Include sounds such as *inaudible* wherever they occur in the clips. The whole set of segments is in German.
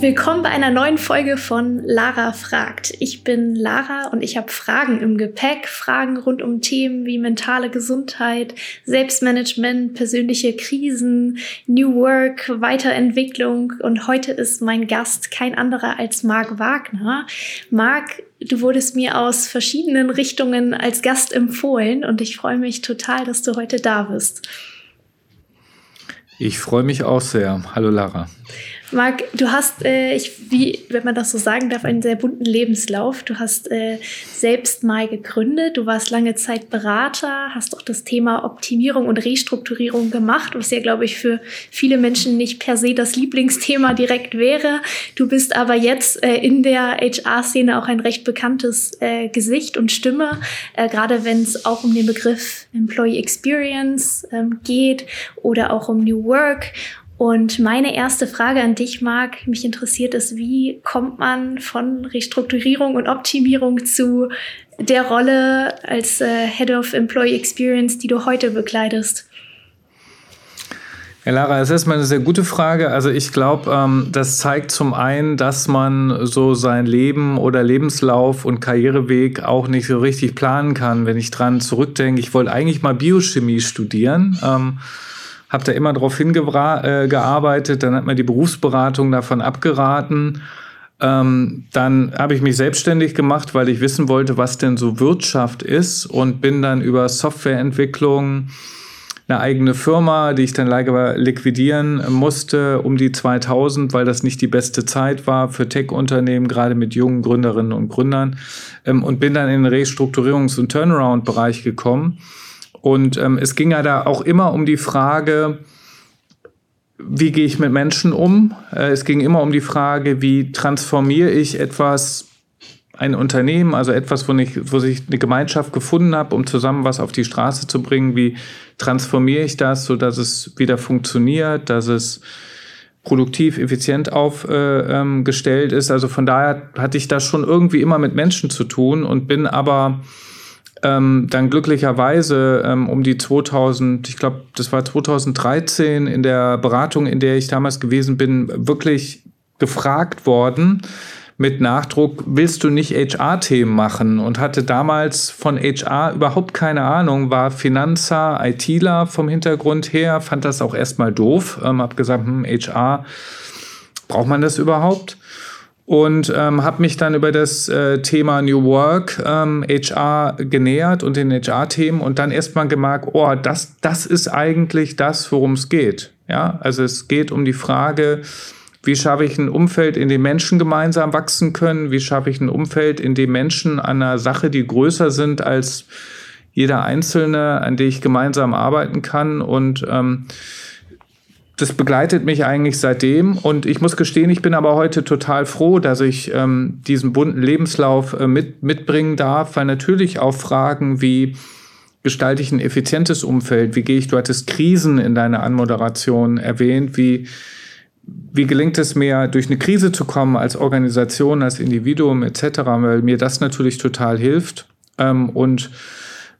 Willkommen bei einer neuen Folge von Lara fragt. Ich bin Lara und ich habe Fragen im Gepäck, Fragen rund um Themen wie mentale Gesundheit, Selbstmanagement, persönliche Krisen, New Work, Weiterentwicklung und heute ist mein Gast kein anderer als Marc Wagner. Marc, du wurdest mir aus verschiedenen Richtungen als Gast empfohlen und ich freue mich total, dass du heute da bist. Ich freue mich auch sehr. Hallo Lara. Marc, du hast, äh, ich, wie, wenn man das so sagen darf, einen sehr bunten Lebenslauf. Du hast äh, selbst mal gegründet, du warst lange Zeit Berater, hast auch das Thema Optimierung und Restrukturierung gemacht, was ja, glaube ich, für viele Menschen nicht per se das Lieblingsthema direkt wäre. Du bist aber jetzt äh, in der HR-Szene auch ein recht bekanntes äh, Gesicht und Stimme, äh, gerade wenn es auch um den Begriff Employee Experience ähm, geht oder auch um New Work. Und meine erste Frage an dich, Marc, mich interessiert ist, wie kommt man von Restrukturierung und Optimierung zu der Rolle als äh, Head of Employee Experience, die du heute bekleidest? Ja, Lara, es ist erstmal eine sehr gute Frage. Also ich glaube, ähm, das zeigt zum einen, dass man so sein Leben oder Lebenslauf und Karriereweg auch nicht so richtig planen kann. Wenn ich dran zurückdenke, ich wollte eigentlich mal Biochemie studieren. Ähm, habe da immer darauf hingearbeitet. Äh, dann hat mir die Berufsberatung davon abgeraten. Ähm, dann habe ich mich selbstständig gemacht, weil ich wissen wollte, was denn so Wirtschaft ist und bin dann über Softwareentwicklung eine eigene Firma, die ich dann leider liquidieren musste, um die 2000, weil das nicht die beste Zeit war für Tech-Unternehmen, gerade mit jungen Gründerinnen und Gründern, ähm, und bin dann in den Restrukturierungs- und Turnaround-Bereich gekommen und ähm, es ging ja da auch immer um die Frage, wie gehe ich mit Menschen um? Äh, es ging immer um die Frage, wie transformiere ich etwas, ein Unternehmen, also etwas, wo ich, wo ich eine Gemeinschaft gefunden habe, um zusammen was auf die Straße zu bringen. Wie transformiere ich das, so dass es wieder funktioniert, dass es produktiv, effizient aufgestellt äh, ähm, ist. Also von daher hatte ich da schon irgendwie immer mit Menschen zu tun und bin aber ähm, dann glücklicherweise ähm, um die 2000, ich glaube, das war 2013 in der Beratung, in der ich damals gewesen bin, wirklich gefragt worden mit Nachdruck, willst du nicht HR-Themen machen? Und hatte damals von HR überhaupt keine Ahnung, war Finanzer, ITler vom Hintergrund her, fand das auch erstmal doof, ähm, hab gesagt, hm, HR, braucht man das überhaupt? Und ähm, habe mich dann über das äh, Thema New Work ähm, HR genähert und den HR-Themen und dann erstmal gemerkt, oh, das, das ist eigentlich das, worum es geht. Ja, also es geht um die Frage, wie schaffe ich ein Umfeld, in dem Menschen gemeinsam wachsen können? Wie schaffe ich ein Umfeld, in dem Menschen an einer Sache, die größer sind als jeder Einzelne, an der ich gemeinsam arbeiten kann? Und ähm, das begleitet mich eigentlich seitdem und ich muss gestehen, ich bin aber heute total froh, dass ich ähm, diesen bunten Lebenslauf äh, mit, mitbringen darf, weil natürlich auch Fragen wie gestalte ich ein effizientes Umfeld, wie gehe ich, du hattest Krisen in deiner Anmoderation erwähnt, wie, wie gelingt es mir, durch eine Krise zu kommen als Organisation, als Individuum etc., weil mir das natürlich total hilft. Ähm, und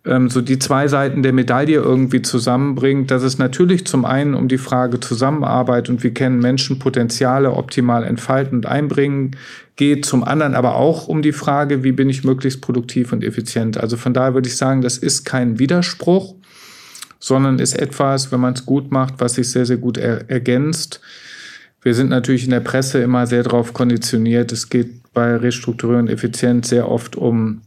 ähm, so die zwei Seiten der Medaille irgendwie zusammenbringt, dass es natürlich zum einen um die Frage Zusammenarbeit und wie können Menschen Potenziale optimal entfalten und einbringen geht, zum anderen aber auch um die Frage, wie bin ich möglichst produktiv und effizient. Also von daher würde ich sagen, das ist kein Widerspruch, sondern ist etwas, wenn man es gut macht, was sich sehr, sehr gut er ergänzt. Wir sind natürlich in der Presse immer sehr darauf konditioniert. Es geht bei Restrukturierung und Effizienz sehr oft um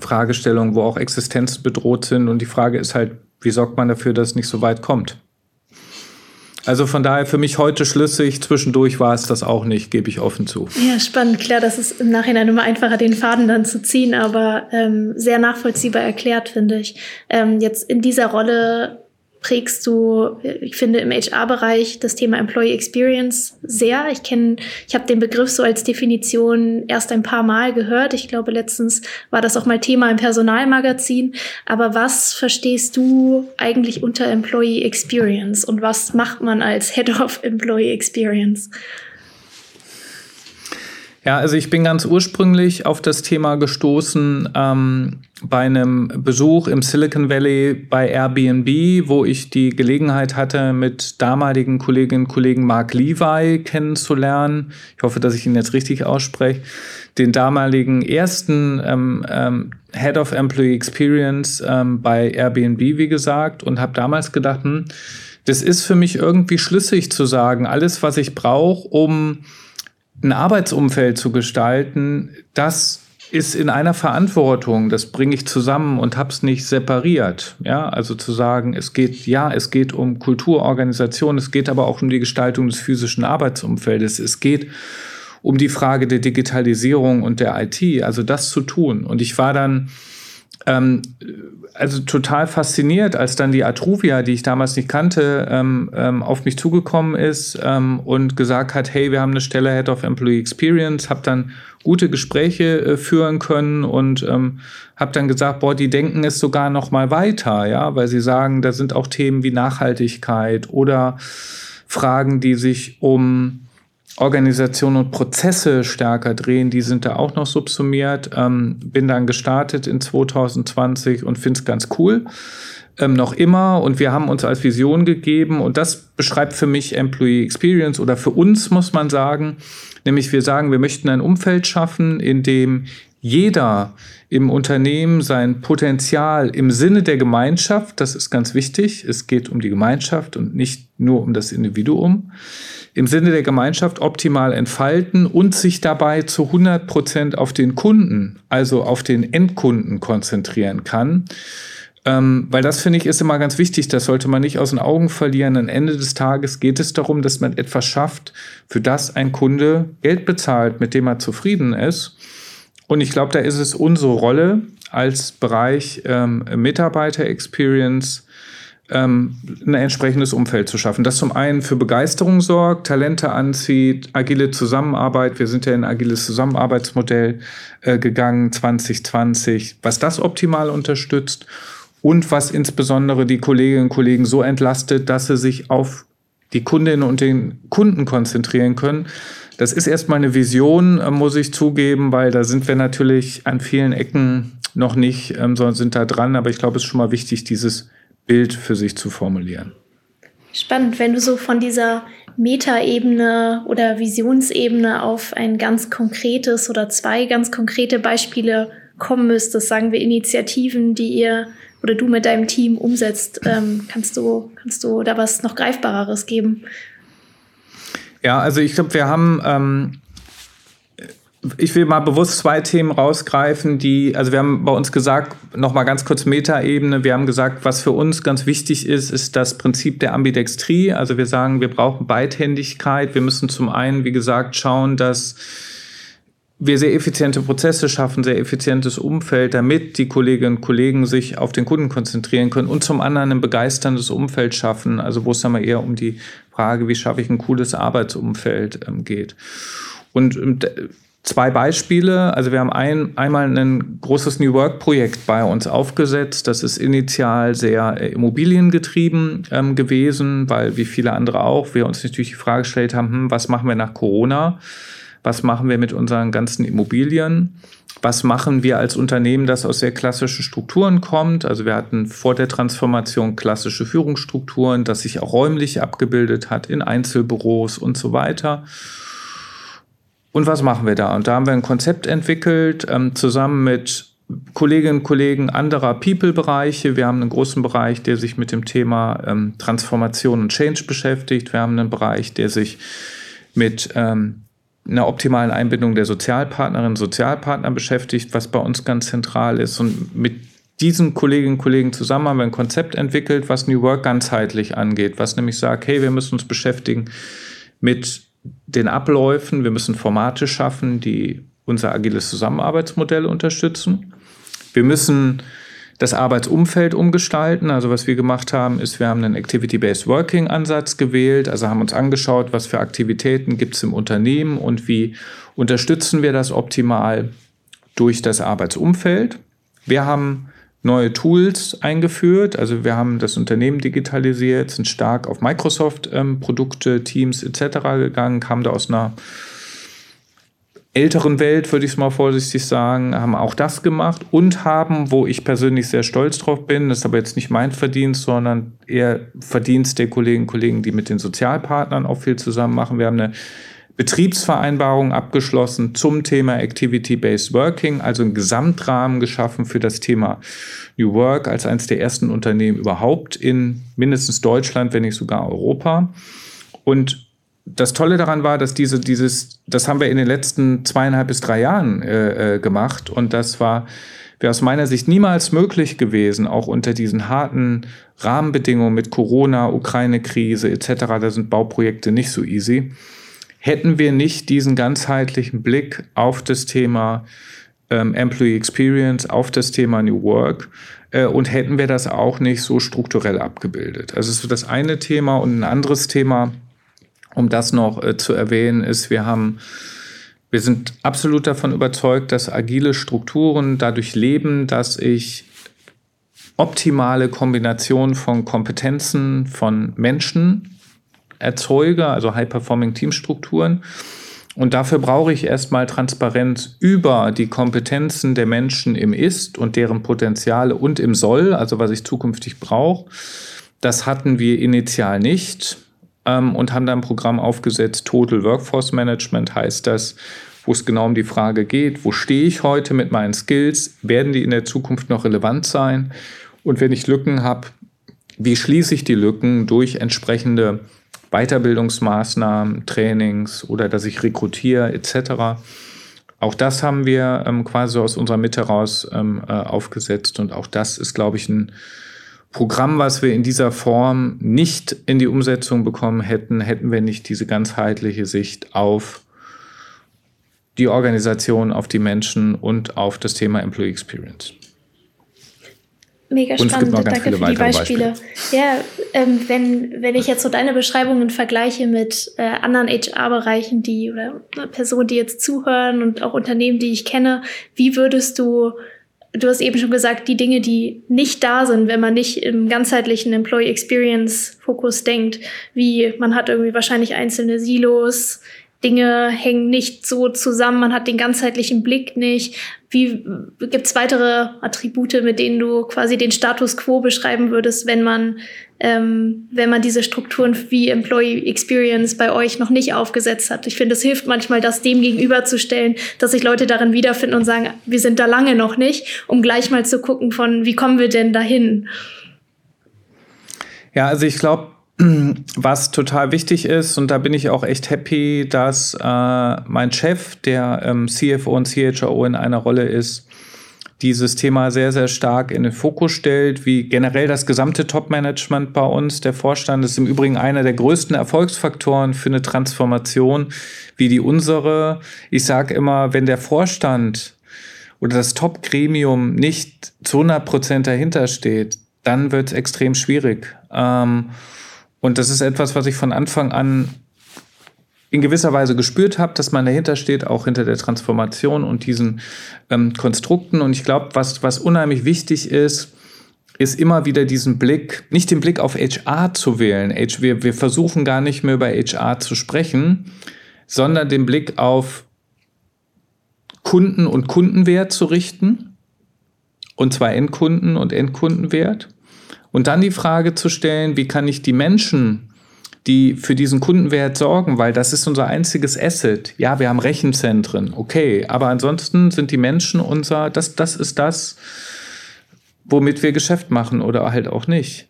Fragestellungen, wo auch Existenzen bedroht sind. Und die Frage ist halt, wie sorgt man dafür, dass es nicht so weit kommt? Also von daher für mich heute schlüssig. Zwischendurch war es das auch nicht, gebe ich offen zu. Ja, spannend. Klar, das ist im Nachhinein immer einfacher, den Faden dann zu ziehen, aber ähm, sehr nachvollziehbar erklärt, finde ich. Ähm, jetzt in dieser Rolle prägst du, ich finde, im HR-Bereich das Thema Employee Experience sehr. Ich kenne, ich habe den Begriff so als Definition erst ein paar Mal gehört. Ich glaube, letztens war das auch mal Thema im Personalmagazin. Aber was verstehst du eigentlich unter Employee Experience und was macht man als Head of Employee Experience? Ja, also ich bin ganz ursprünglich auf das Thema gestoßen ähm, bei einem Besuch im Silicon Valley bei Airbnb, wo ich die Gelegenheit hatte, mit damaligen Kolleginnen und Kollegen Mark Levi kennenzulernen. Ich hoffe, dass ich ihn jetzt richtig ausspreche. Den damaligen ersten ähm, ähm, Head of Employee Experience ähm, bei Airbnb, wie gesagt, und habe damals gedacht, hm, das ist für mich irgendwie schlüssig zu sagen, alles, was ich brauche, um ein Arbeitsumfeld zu gestalten, das ist in einer Verantwortung, das bringe ich zusammen und habe es nicht separiert. Ja, also zu sagen, es geht, ja, es geht um Kulturorganisation, es geht aber auch um die Gestaltung des physischen Arbeitsumfeldes, es geht um die Frage der Digitalisierung und der IT, also das zu tun. Und ich war dann ähm, also total fasziniert, als dann die Atruvia, die ich damals nicht kannte, ähm, ähm, auf mich zugekommen ist ähm, und gesagt hat, hey, wir haben eine Stelle Head of Employee Experience, habe dann gute Gespräche äh, führen können und ähm, habe dann gesagt, boah, die denken es sogar noch mal weiter, ja, weil sie sagen, da sind auch Themen wie Nachhaltigkeit oder Fragen, die sich um Organisation und Prozesse stärker drehen, die sind da auch noch subsumiert. Ähm, bin dann gestartet in 2020 und finde es ganz cool. Ähm, noch immer und wir haben uns als Vision gegeben und das beschreibt für mich Employee Experience oder für uns muss man sagen, nämlich wir sagen, wir möchten ein Umfeld schaffen, in dem jeder im Unternehmen sein Potenzial im Sinne der Gemeinschaft, das ist ganz wichtig, es geht um die Gemeinschaft und nicht nur um das Individuum, im Sinne der Gemeinschaft optimal entfalten und sich dabei zu 100 Prozent auf den Kunden, also auf den Endkunden konzentrieren kann. Ähm, weil das finde ich ist immer ganz wichtig, das sollte man nicht aus den Augen verlieren. Am Ende des Tages geht es darum, dass man etwas schafft, für das ein Kunde Geld bezahlt, mit dem er zufrieden ist. Und ich glaube, da ist es unsere Rolle als Bereich ähm, Mitarbeiter-Experience, ähm, ein entsprechendes Umfeld zu schaffen. Das zum einen für Begeisterung sorgt, Talente anzieht, agile Zusammenarbeit. Wir sind ja in ein agiles Zusammenarbeitsmodell äh, gegangen 2020, was das optimal unterstützt und was insbesondere die Kolleginnen und Kollegen so entlastet, dass sie sich auf die Kundinnen und den Kunden konzentrieren können. Das ist erstmal eine Vision, äh, muss ich zugeben, weil da sind wir natürlich an vielen Ecken noch nicht, ähm, sondern sind da dran. Aber ich glaube, es ist schon mal wichtig, dieses Bild für sich zu formulieren. Spannend, wenn du so von dieser Metaebene oder Visionsebene auf ein ganz konkretes oder zwei ganz konkrete Beispiele kommen müsstest, sagen wir Initiativen, die ihr oder du mit deinem Team umsetzt, ähm, kannst du kannst du da was noch greifbareres geben? Ja, also ich glaube, wir haben ähm, ich will mal bewusst zwei Themen rausgreifen, die, also wir haben bei uns gesagt, nochmal ganz kurz Metaebene, wir haben gesagt, was für uns ganz wichtig ist, ist das Prinzip der Ambidextrie. Also wir sagen, wir brauchen Beidhändigkeit. Wir müssen zum einen, wie gesagt, schauen, dass wir sehr effiziente Prozesse schaffen, sehr effizientes Umfeld, damit die Kolleginnen und Kollegen sich auf den Kunden konzentrieren können und zum anderen ein begeisterndes Umfeld schaffen, also wo es dann mal eher um die Frage, wie schaffe ich ein cooles Arbeitsumfeld ähm, geht. Und ähm, Zwei Beispiele. Also wir haben ein, einmal ein großes New Work-Projekt bei uns aufgesetzt. Das ist initial sehr äh, immobiliengetrieben ähm, gewesen, weil wie viele andere auch, wir uns natürlich die Frage gestellt haben, hm, was machen wir nach Corona? Was machen wir mit unseren ganzen Immobilien? Was machen wir als Unternehmen, das aus sehr klassischen Strukturen kommt? Also wir hatten vor der Transformation klassische Führungsstrukturen, das sich auch räumlich abgebildet hat in Einzelbüros und so weiter. Und was machen wir da? Und da haben wir ein Konzept entwickelt, ähm, zusammen mit Kolleginnen und Kollegen anderer People-Bereiche. Wir haben einen großen Bereich, der sich mit dem Thema ähm, Transformation und Change beschäftigt. Wir haben einen Bereich, der sich mit ähm, einer optimalen Einbindung der Sozialpartnerinnen und Sozialpartner beschäftigt, was bei uns ganz zentral ist. Und mit diesen Kolleginnen und Kollegen zusammen haben wir ein Konzept entwickelt, was New Work ganzheitlich angeht, was nämlich sagt, hey, wir müssen uns beschäftigen mit den Abläufen, wir müssen Formate schaffen, die unser agiles Zusammenarbeitsmodell unterstützen. Wir müssen das Arbeitsumfeld umgestalten. Also was wir gemacht haben, ist, wir haben einen Activity-Based Working-Ansatz gewählt, also haben uns angeschaut, was für Aktivitäten gibt es im Unternehmen und wie unterstützen wir das optimal durch das Arbeitsumfeld. Wir haben neue Tools eingeführt. Also wir haben das Unternehmen digitalisiert, sind stark auf Microsoft-Produkte, ähm, Teams etc. gegangen, kamen da aus einer älteren Welt, würde ich es mal vorsichtig sagen, haben auch das gemacht und haben, wo ich persönlich sehr stolz drauf bin, das ist aber jetzt nicht mein Verdienst, sondern eher Verdienst der Kolleginnen und Kollegen, die mit den Sozialpartnern auch viel zusammen machen. Wir haben eine Betriebsvereinbarung abgeschlossen zum Thema Activity-Based Working, also einen Gesamtrahmen geschaffen für das Thema New Work als eines der ersten Unternehmen überhaupt in mindestens Deutschland, wenn nicht sogar Europa. Und das Tolle daran war, dass diese, dieses, das haben wir in den letzten zweieinhalb bis drei Jahren äh, äh, gemacht und das war, wäre aus meiner Sicht niemals möglich gewesen, auch unter diesen harten Rahmenbedingungen mit Corona, Ukraine-Krise etc. Da sind Bauprojekte nicht so easy. Hätten wir nicht diesen ganzheitlichen Blick auf das Thema ähm, Employee Experience, auf das Thema New Work äh, und hätten wir das auch nicht so strukturell abgebildet. Also es ist das eine Thema und ein anderes Thema um das noch äh, zu erwähnen, ist, wir haben wir sind absolut davon überzeugt, dass agile Strukturen dadurch leben, dass ich optimale Kombinationen von Kompetenzen von Menschen erzeuge, also High-Performing-Teamstrukturen. Und dafür brauche ich erstmal Transparenz über die Kompetenzen der Menschen im Ist und deren Potenziale und im Soll, also was ich zukünftig brauche. Das hatten wir initial nicht ähm, und haben da ein Programm aufgesetzt, Total Workforce Management heißt das, wo es genau um die Frage geht, wo stehe ich heute mit meinen Skills, werden die in der Zukunft noch relevant sein und wenn ich Lücken habe, wie schließe ich die Lücken durch entsprechende Weiterbildungsmaßnahmen, Trainings oder dass ich rekrutiere etc. Auch das haben wir ähm, quasi aus unserer Mitte raus ähm, äh, aufgesetzt und auch das ist, glaube ich, ein Programm, was wir in dieser Form nicht in die Umsetzung bekommen hätten, hätten wir nicht diese ganzheitliche Sicht auf die Organisation, auf die Menschen und auf das Thema Employee Experience. Mega spannend, danke für die Beispiele. Beispiele. Ja, ähm, wenn, wenn ich jetzt so deine Beschreibungen vergleiche mit äh, anderen HR-Bereichen, die oder Personen, die jetzt zuhören und auch Unternehmen, die ich kenne, wie würdest du du hast eben schon gesagt, die Dinge, die nicht da sind, wenn man nicht im ganzheitlichen Employee Experience Fokus denkt, wie man hat irgendwie wahrscheinlich einzelne Silos, Dinge hängen nicht so zusammen, man hat den ganzheitlichen Blick nicht. Wie gibt's weitere Attribute, mit denen du quasi den Status quo beschreiben würdest, wenn man ähm, wenn man diese Strukturen wie Employee Experience bei euch noch nicht aufgesetzt hat. Ich finde, es hilft manchmal, das dem gegenüberzustellen, dass sich Leute darin wiederfinden und sagen, wir sind da lange noch nicht, um gleich mal zu gucken von, wie kommen wir denn dahin? Ja, also ich glaube, *clears throat* was total wichtig ist, und da bin ich auch echt happy, dass äh, mein Chef, der ähm, CFO und CHO in einer Rolle ist, dieses Thema sehr, sehr stark in den Fokus stellt, wie generell das gesamte Top-Management bei uns. Der Vorstand ist im Übrigen einer der größten Erfolgsfaktoren für eine Transformation wie die unsere. Ich sage immer, wenn der Vorstand oder das Top-Gremium nicht zu 100 Prozent dahinter steht, dann wird es extrem schwierig. Ähm, und das ist etwas, was ich von Anfang an in gewisser Weise gespürt habe, dass man dahinter steht, auch hinter der Transformation und diesen ähm, Konstrukten. Und ich glaube, was, was unheimlich wichtig ist, ist immer wieder diesen Blick, nicht den Blick auf HR zu wählen. Wir, wir versuchen gar nicht mehr über HR zu sprechen, sondern den Blick auf Kunden und Kundenwert zu richten. Und zwar Endkunden und Endkundenwert. Und dann die Frage zu stellen, wie kann ich die Menschen die für diesen Kundenwert sorgen, weil das ist unser einziges Asset. Ja, wir haben Rechenzentren, okay, aber ansonsten sind die Menschen unser, das, das ist das, womit wir Geschäft machen oder halt auch nicht.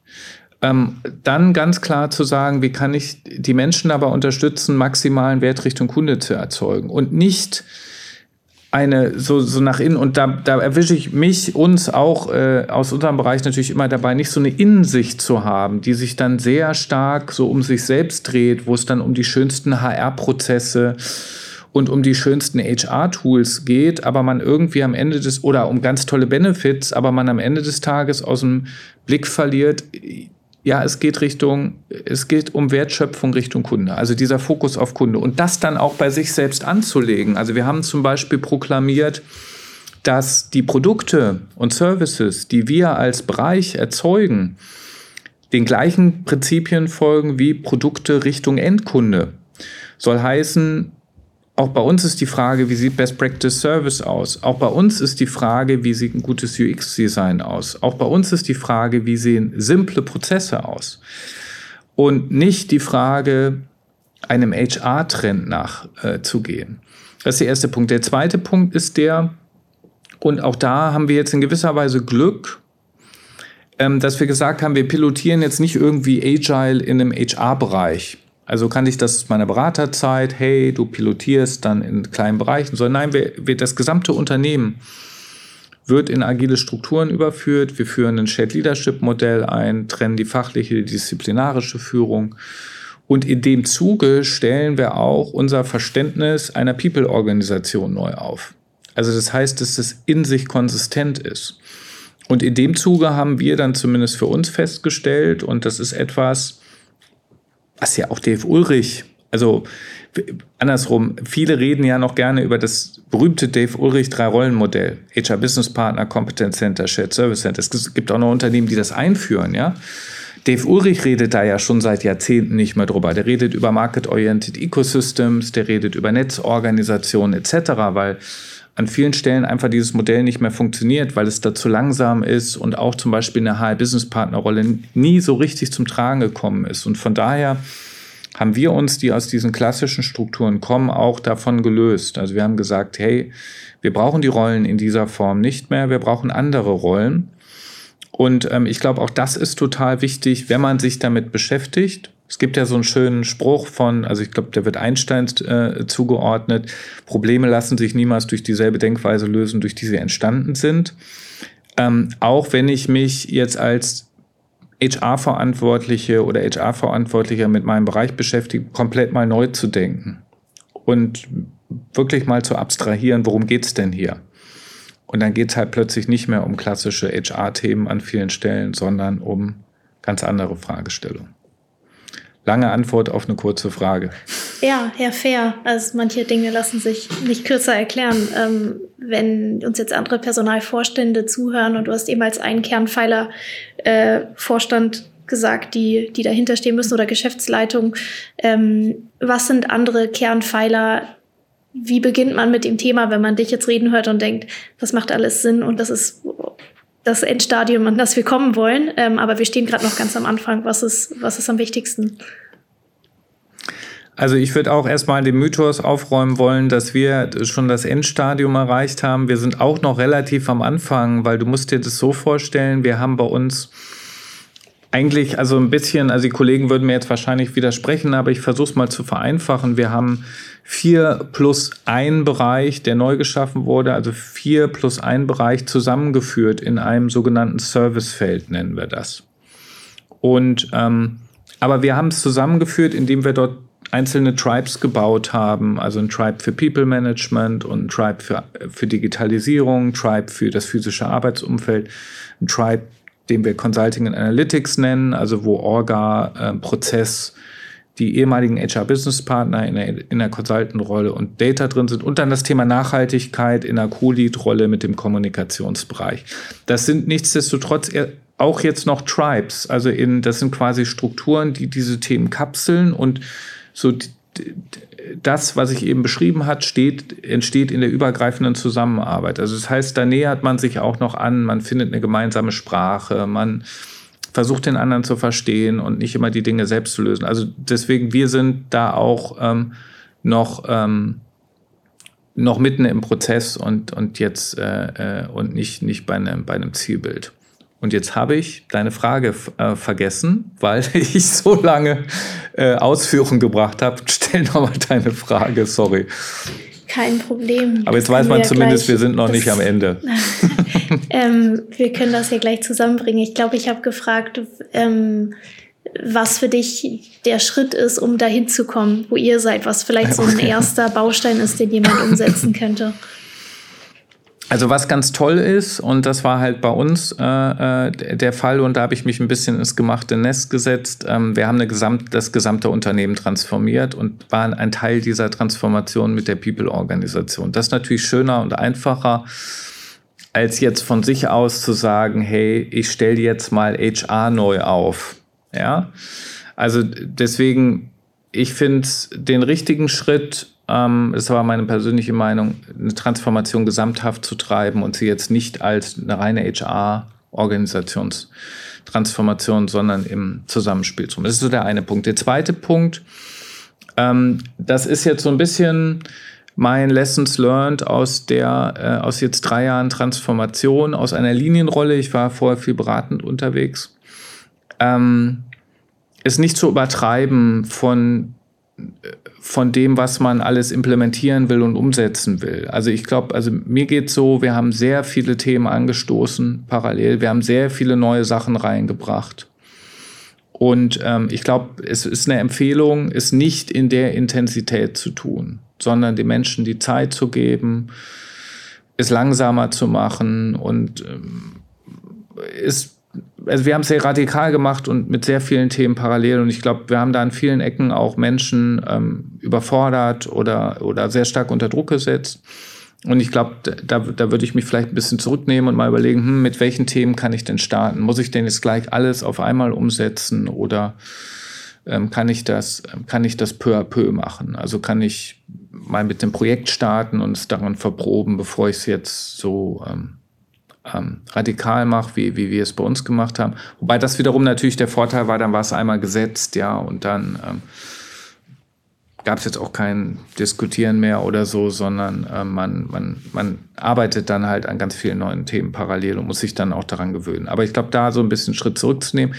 Ähm, dann ganz klar zu sagen, wie kann ich die Menschen aber unterstützen, maximalen Wert Richtung Kunde zu erzeugen und nicht eine so, so nach innen. Und da, da erwische ich mich, uns auch äh, aus unserem Bereich natürlich immer dabei, nicht so eine Innensicht zu haben, die sich dann sehr stark so um sich selbst dreht, wo es dann um die schönsten HR-Prozesse und um die schönsten HR-Tools geht, aber man irgendwie am Ende des, oder um ganz tolle Benefits, aber man am Ende des Tages aus dem Blick verliert, ja, es geht Richtung, es geht um Wertschöpfung Richtung Kunde, also dieser Fokus auf Kunde und das dann auch bei sich selbst anzulegen. Also wir haben zum Beispiel proklamiert, dass die Produkte und Services, die wir als Bereich erzeugen, den gleichen Prinzipien folgen wie Produkte Richtung Endkunde. Soll heißen, auch bei uns ist die Frage, wie sieht Best Practice Service aus? Auch bei uns ist die Frage, wie sieht ein gutes UX-Design aus? Auch bei uns ist die Frage, wie sehen simple Prozesse aus? Und nicht die Frage, einem HR-Trend nachzugehen. Äh, das ist der erste Punkt. Der zweite Punkt ist der, und auch da haben wir jetzt in gewisser Weise Glück, ähm, dass wir gesagt haben, wir pilotieren jetzt nicht irgendwie Agile in einem HR-Bereich. Also kann ich das meiner Beraterzeit, hey, du pilotierst dann in kleinen Bereichen, sondern nein, wir, wir, das gesamte Unternehmen wird in agile Strukturen überführt. Wir führen ein Shared Leadership Modell ein, trennen die fachliche, die disziplinarische Führung. Und in dem Zuge stellen wir auch unser Verständnis einer People-Organisation neu auf. Also das heißt, dass es in sich konsistent ist. Und in dem Zuge haben wir dann zumindest für uns festgestellt, und das ist etwas, was ja auch Dave Ulrich, also andersrum, viele reden ja noch gerne über das berühmte Dave Ulrich Drei-Rollen-Modell. HR Business Partner, Competence Center, Shared Service Center. Es gibt auch noch Unternehmen, die das einführen, ja. Dave Ulrich redet da ja schon seit Jahrzehnten nicht mehr drüber. Der redet über Market-Oriented Ecosystems, der redet über Netzorganisationen etc., weil an vielen Stellen einfach dieses Modell nicht mehr funktioniert, weil es da zu langsam ist und auch zum Beispiel in der HR-Business-Partner-Rolle nie so richtig zum Tragen gekommen ist. Und von daher haben wir uns, die aus diesen klassischen Strukturen kommen, auch davon gelöst. Also wir haben gesagt, hey, wir brauchen die Rollen in dieser Form nicht mehr, wir brauchen andere Rollen. Und ähm, ich glaube, auch das ist total wichtig, wenn man sich damit beschäftigt. Es gibt ja so einen schönen Spruch von, also ich glaube, der wird Einstein äh, zugeordnet, Probleme lassen sich niemals durch dieselbe Denkweise lösen, durch die sie entstanden sind. Ähm, auch wenn ich mich jetzt als HR-Verantwortliche oder HR-Verantwortlicher mit meinem Bereich beschäftige, komplett mal neu zu denken und wirklich mal zu abstrahieren, worum geht's denn hier? Und dann geht's halt plötzlich nicht mehr um klassische HR-Themen an vielen Stellen, sondern um ganz andere Fragestellungen. Lange Antwort auf eine kurze Frage. Ja, ja, fair. Also manche Dinge lassen sich nicht kürzer erklären. Ähm, wenn uns jetzt andere Personalvorstände zuhören und du hast eben als einen Kernpfeiler äh, Vorstand gesagt, die, die dahinter stehen müssen oder Geschäftsleitung. Ähm, was sind andere Kernpfeiler? Wie beginnt man mit dem Thema, wenn man dich jetzt reden hört und denkt, das macht alles Sinn und das ist das Endstadium, an das wir kommen wollen. Ähm, aber wir stehen gerade noch ganz am Anfang. Was ist, was ist am wichtigsten? Also ich würde auch erstmal den Mythos aufräumen wollen, dass wir schon das Endstadium erreicht haben. Wir sind auch noch relativ am Anfang, weil du musst dir das so vorstellen, wir haben bei uns eigentlich, also ein bisschen, also die Kollegen würden mir jetzt wahrscheinlich widersprechen, aber ich versuche es mal zu vereinfachen. Wir haben vier plus ein Bereich, der neu geschaffen wurde, also vier plus ein Bereich zusammengeführt in einem sogenannten Servicefeld, nennen wir das. Und ähm, aber wir haben es zusammengeführt, indem wir dort einzelne Tribes gebaut haben, also ein Tribe für People Management und ein Tribe für, für Digitalisierung, ein Tribe für das physische Arbeitsumfeld, ein Tribe den wir Consulting and Analytics nennen, also wo Orga, äh, Prozess, die ehemaligen HR-Business-Partner in der, in der Consultant-Rolle und Data drin sind und dann das Thema Nachhaltigkeit in der Co-Lead-Rolle mit dem Kommunikationsbereich. Das sind nichtsdestotrotz auch jetzt noch Tribes, also in, das sind quasi Strukturen, die diese Themen kapseln und so das, was ich eben beschrieben hat, steht, entsteht in der übergreifenden Zusammenarbeit. Also das heißt, da nähert man sich auch noch an, man findet eine gemeinsame Sprache, man versucht den anderen zu verstehen und nicht immer die Dinge selbst zu lösen. Also deswegen, wir sind da auch ähm, noch, ähm, noch mitten im Prozess und, und jetzt äh, äh und nicht, nicht bei, einem, bei einem Zielbild. Und jetzt habe ich deine Frage äh, vergessen, *laughs* weil ich so lange äh, Ausführungen gebracht habe. Stell nochmal deine Frage, sorry. Kein Problem. Aber jetzt weiß man wir zumindest, wir sind noch nicht am Ende. *laughs* ähm, wir können das ja gleich zusammenbringen. Ich glaube, ich habe gefragt, ähm, was für dich der Schritt ist, um dahin zu kommen, wo ihr seid, was vielleicht so ein *laughs* erster Baustein ist, den jemand umsetzen könnte. Also was ganz toll ist, und das war halt bei uns äh, äh, der Fall, und da habe ich mich ein bisschen ins gemachte Nest gesetzt. Ähm, wir haben eine gesamt, das gesamte Unternehmen transformiert und waren ein Teil dieser Transformation mit der People-Organisation. Das ist natürlich schöner und einfacher, als jetzt von sich aus zu sagen, hey, ich stelle jetzt mal HR neu auf. Ja, also deswegen, ich finde den richtigen Schritt ähm, das war meine persönliche Meinung, eine Transformation gesamthaft zu treiben und sie jetzt nicht als eine reine HR-Organisationstransformation, sondern im Zusammenspiel zu machen. Das ist so der eine Punkt. Der zweite Punkt, ähm, das ist jetzt so ein bisschen mein Lessons learned aus der, äh, aus jetzt drei Jahren Transformation, aus einer Linienrolle. Ich war vorher viel beratend unterwegs. Ähm, ist nicht zu übertreiben von von dem, was man alles implementieren will und umsetzen will. Also ich glaube, also mir geht so, wir haben sehr viele Themen angestoßen parallel, wir haben sehr viele neue Sachen reingebracht. Und ähm, ich glaube, es ist eine Empfehlung, es nicht in der Intensität zu tun, sondern den Menschen die Zeit zu geben, es langsamer zu machen und ähm, ist also wir haben es sehr radikal gemacht und mit sehr vielen Themen parallel. Und ich glaube, wir haben da an vielen Ecken auch Menschen ähm, überfordert oder, oder sehr stark unter Druck gesetzt. Und ich glaube, da, da würde ich mich vielleicht ein bisschen zurücknehmen und mal überlegen, hm, mit welchen Themen kann ich denn starten? Muss ich denn jetzt gleich alles auf einmal umsetzen oder ähm, kann ich das, kann ich das peu à peu machen? Also kann ich mal mit dem Projekt starten und es daran verproben, bevor ich es jetzt so ähm, ähm, radikal mache, wie, wie wir es bei uns gemacht haben. Wobei das wiederum natürlich der Vorteil war, dann war es einmal gesetzt, ja, und dann ähm, gab es jetzt auch kein Diskutieren mehr oder so, sondern äh, man, man, man arbeitet dann halt an ganz vielen neuen Themen parallel und muss sich dann auch daran gewöhnen. Aber ich glaube, da so ein bisschen Schritt zurückzunehmen.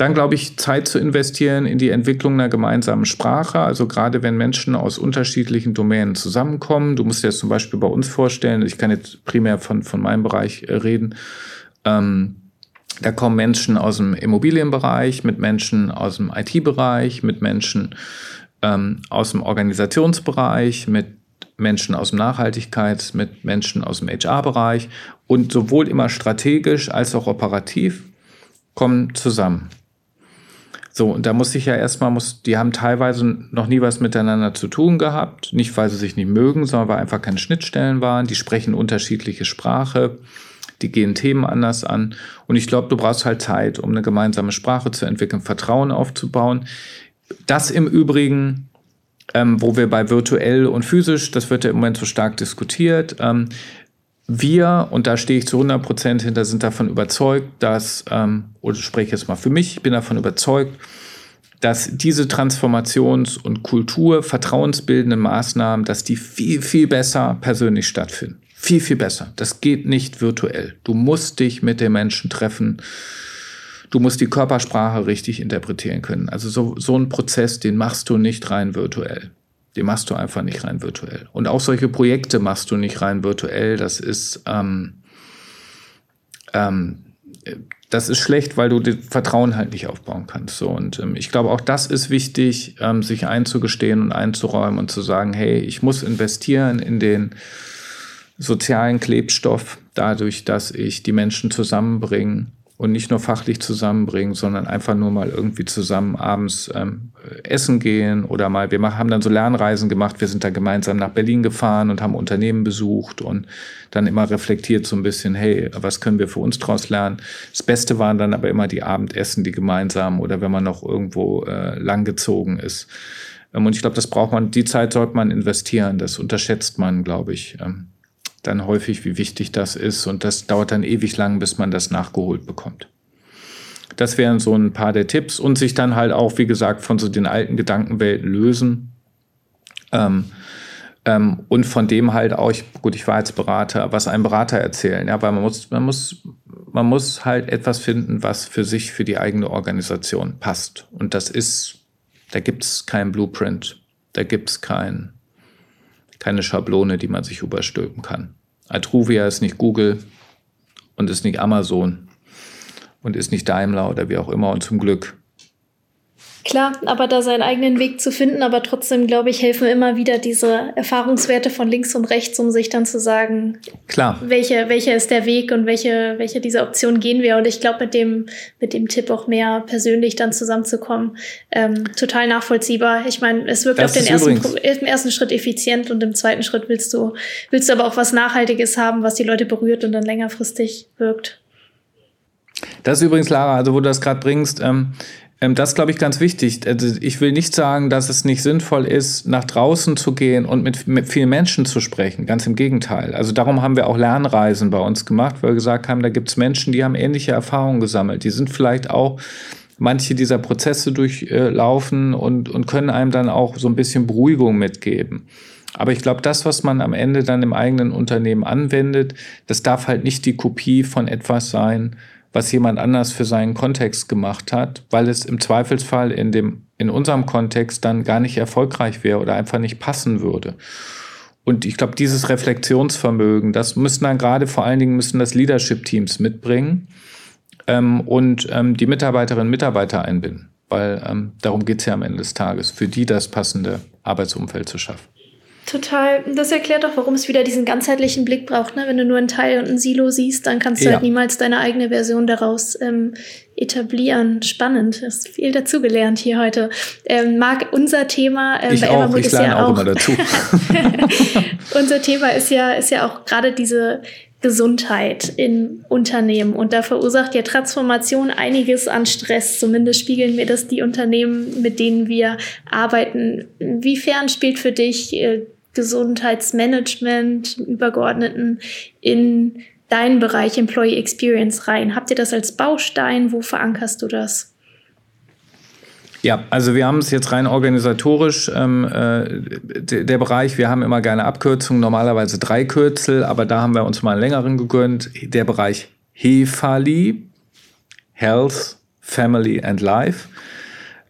Dann glaube ich, Zeit zu investieren in die Entwicklung einer gemeinsamen Sprache. Also gerade wenn Menschen aus unterschiedlichen Domänen zusammenkommen. Du musst dir das zum Beispiel bei uns vorstellen. Ich kann jetzt primär von, von meinem Bereich äh, reden. Ähm, da kommen Menschen aus dem Immobilienbereich, mit Menschen aus dem IT-Bereich, mit Menschen ähm, aus dem Organisationsbereich, mit Menschen aus dem Nachhaltigkeits-, mit Menschen aus dem HR-Bereich und sowohl immer strategisch als auch operativ kommen zusammen. So, und da muss ich ja erstmal, muss, die haben teilweise noch nie was miteinander zu tun gehabt. Nicht, weil sie sich nicht mögen, sondern weil einfach keine Schnittstellen waren. Die sprechen unterschiedliche Sprache. Die gehen Themen anders an. Und ich glaube, du brauchst halt Zeit, um eine gemeinsame Sprache zu entwickeln, Vertrauen aufzubauen. Das im Übrigen, ähm, wo wir bei virtuell und physisch, das wird ja im Moment so stark diskutiert. Ähm, wir, und da stehe ich zu 100 Prozent hinter, sind davon überzeugt, dass, ähm, oder spreche jetzt mal für mich, ich bin davon überzeugt, dass diese Transformations- und Kultur, vertrauensbildenden Maßnahmen, dass die viel, viel besser persönlich stattfinden. Viel, viel besser. Das geht nicht virtuell. Du musst dich mit den Menschen treffen. Du musst die Körpersprache richtig interpretieren können. Also so, so ein Prozess, den machst du nicht rein virtuell. Die machst du einfach nicht rein virtuell. Und auch solche Projekte machst du nicht rein virtuell. Das ist, ähm, ähm, das ist schlecht, weil du das Vertrauen halt nicht aufbauen kannst. So und ähm, ich glaube, auch das ist wichtig, ähm, sich einzugestehen und einzuräumen und zu sagen, hey, ich muss investieren in den sozialen Klebstoff, dadurch, dass ich die Menschen zusammenbringe und nicht nur fachlich zusammenbringen, sondern einfach nur mal irgendwie zusammen abends ähm, essen gehen oder mal, wir haben dann so Lernreisen gemacht, wir sind da gemeinsam nach Berlin gefahren und haben Unternehmen besucht und dann immer reflektiert so ein bisschen, hey, was können wir für uns draus lernen? Das Beste waren dann aber immer die Abendessen, die gemeinsam oder wenn man noch irgendwo äh, langgezogen ist. Ähm, und ich glaube, das braucht man, die Zeit sollte man investieren, das unterschätzt man, glaube ich. Ähm, dann häufig, wie wichtig das ist. Und das dauert dann ewig lang, bis man das nachgeholt bekommt. Das wären so ein paar der Tipps und sich dann halt auch, wie gesagt, von so den alten Gedankenwelten lösen. Ähm, ähm, und von dem halt auch, ich, gut, ich war jetzt Berater, was einem Berater erzählen, ja, weil man muss, man muss, man muss halt etwas finden, was für sich, für die eigene Organisation passt. Und das ist, da gibt es keinen Blueprint, da gibt es kein, keine Schablone, die man sich überstülpen kann. Atruvia ist nicht Google und ist nicht Amazon und ist nicht Daimler oder wie auch immer und zum Glück Klar, aber da seinen eigenen Weg zu finden, aber trotzdem, glaube ich, helfen immer wieder diese Erfahrungswerte von links und rechts, um sich dann zu sagen, Klar. Welche, welcher ist der Weg und welche, welche dieser Optionen gehen wir. Und ich glaube, mit dem, mit dem Tipp auch mehr persönlich dann zusammenzukommen, ähm, total nachvollziehbar. Ich meine, es wirkt das auf den ersten, im ersten Schritt effizient und im zweiten Schritt willst du, willst du aber auch was Nachhaltiges haben, was die Leute berührt und dann längerfristig wirkt. Das ist übrigens, Lara, also wo du das gerade bringst, ähm, Ähm, das glaube ich ganz wichtig. Also ich will nicht sagen, dass es nicht sinnvoll ist, nach draußen zu gehen und mit, mit vielen Menschen zu sprechen. Ganz im Gegenteil. Also darum haben wir auch Lernreisen bei uns gemacht, weil wir gesagt haben, da gibt es Menschen, die haben ähnliche Erfahrungen gesammelt. Die sind vielleicht auch manche dieser Prozesse durchlaufen und, und können einem dann auch so ein bisschen Beruhigung mitgeben. Aber ich glaube, das, was man am Ende dann im eigenen Unternehmen anwendet, das darf halt nicht die Kopie von etwas sein, was jemand anders für seinen Kontext gemacht hat, weil es im Zweifelsfall in dem, in unserem Kontext dann gar nicht erfolgreich wäre oder einfach nicht passen würde. Und ich glaube, dieses Reflexionsvermögen, das müssen dann gerade vor allen Dingen müssen das Leadership-Teams mitbringen ähm, und ähm, die Mitarbeiterinnen und Mitarbeiter einbinden, weil ähm, darum geht es ja am Ende des Tages, für die das passende Arbeitsumfeld zu schaffen. Total. Das erklärt doch, warum es wieder diesen ganzheitlichen Blick braucht. Ne? Wenn du nur ein Teil und ein Silo siehst, dann kannst du ja. halt niemals deine eigene Version daraus ähm, etablieren. Spannend. Hast viel dazugelernt hier heute. Ähm, Marc, unser Thema ähm, ich bei auch, ich ist ja auch, auch immer dazu. *laughs* *laughs* unser Thema ist ja, ist ja auch gerade diese Gesundheit in Unternehmen. Und da verursacht ja Transformation einiges an Stress. Zumindest spiegeln mir das die Unternehmen, mit denen wir arbeiten. Inwiefern spielt für dich äh, Gesundheitsmanagement, Übergeordneten in deinen Bereich Employee Experience rein? Habt ihr das als Baustein? Wo verankerst du das? Ja, also wir haben es jetzt rein organisatorisch, ähm, äh, der, Bereich, wir haben immer gerne Abkürzungen, normalerweise drei Kürzel, aber da haben wir uns mal einen längeren gegönnt. Der Bereich HEFALI, Health, Family and Life.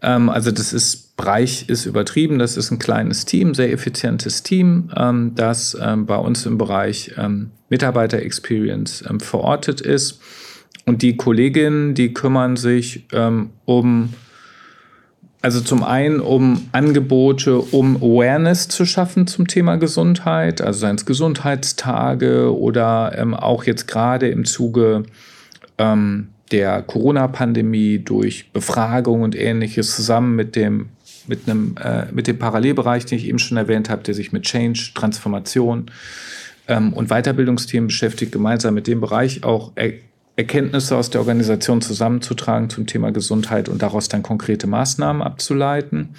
Ähm, also das ist Bereich ist übertrieben. Das ist ein kleines Team, sehr effizientes Team, ähm, das ähm, bei uns im Bereich ähm, Mitarbeiter-Experience ähm, verortet ist. Und die Kolleginnen, die kümmern sich um, also zum einen um Angebote, um Awareness zu schaffen zum Thema Gesundheit, also seien es Gesundheitstage oder ähm, auch jetzt gerade im Zuge der Corona-Pandemie durch Befragung und ähnliches zusammen mit dem mit, einem, äh, mit dem Parallelbereich, den ich eben schon erwähnt habe, der sich mit Change, Transformation ähm, und Weiterbildungsthemen beschäftigt, gemeinsam mit dem Bereich auch Erkenntnisse aus der Organisation zusammenzutragen zum Thema Gesundheit und daraus dann konkrete Maßnahmen abzuleiten.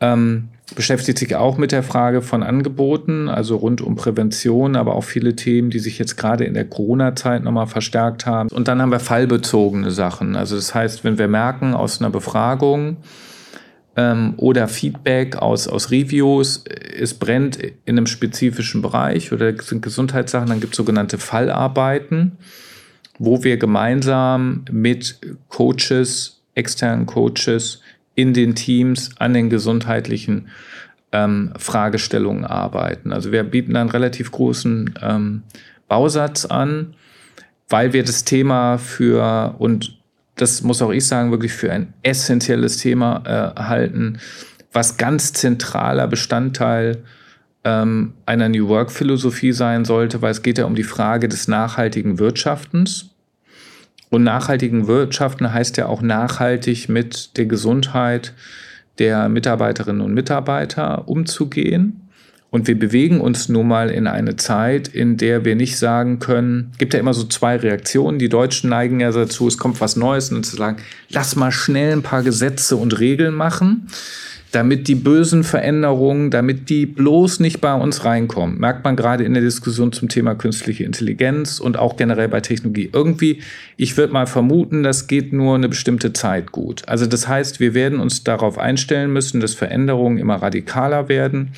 Ähm, beschäftigt sich auch mit der Frage von Angeboten, also rund um Prävention, aber auch viele Themen, die sich jetzt gerade in der Corona-Zeit nochmal verstärkt haben. Und dann haben wir fallbezogene Sachen. Also das heißt, wenn wir merken aus einer Befragung, ähm, oder Feedback aus, aus Reviews, es brennt in einem spezifischen Bereich oder sind Gesundheitssachen, dann gibt es sogenannte Fallarbeiten, wo wir gemeinsam mit Coaches, externen Coaches in den Teams an den gesundheitlichen ähm, Fragestellungen arbeiten. Also wir bieten einen relativ großen ähm, Bausatz an, weil wir das Thema für und das muss auch ich sagen, wirklich für ein essentielles Thema äh, halten, was ganz zentraler Bestandteil ähm, einer New Work-Philosophie sein sollte, weil es geht ja um die Frage des nachhaltigen Wirtschaftens. Und nachhaltigen Wirtschaften heißt ja auch nachhaltig mit der Gesundheit der Mitarbeiterinnen und Mitarbeiter umzugehen. Und wir bewegen uns nun mal in eine Zeit, in der wir nicht sagen können, gibt ja immer so zwei Reaktionen. Die Deutschen neigen ja dazu, es kommt was Neues und zu sagen, lass mal schnell ein paar Gesetze und Regeln machen, damit die bösen Veränderungen, damit die bloß nicht bei uns reinkommen. Merkt man gerade in der Diskussion zum Thema künstliche Intelligenz und auch generell bei Technologie. Irgendwie, ich würde mal vermuten, das geht nur eine bestimmte Zeit gut. Also das heißt, wir werden uns darauf einstellen müssen, dass Veränderungen immer radikaler werden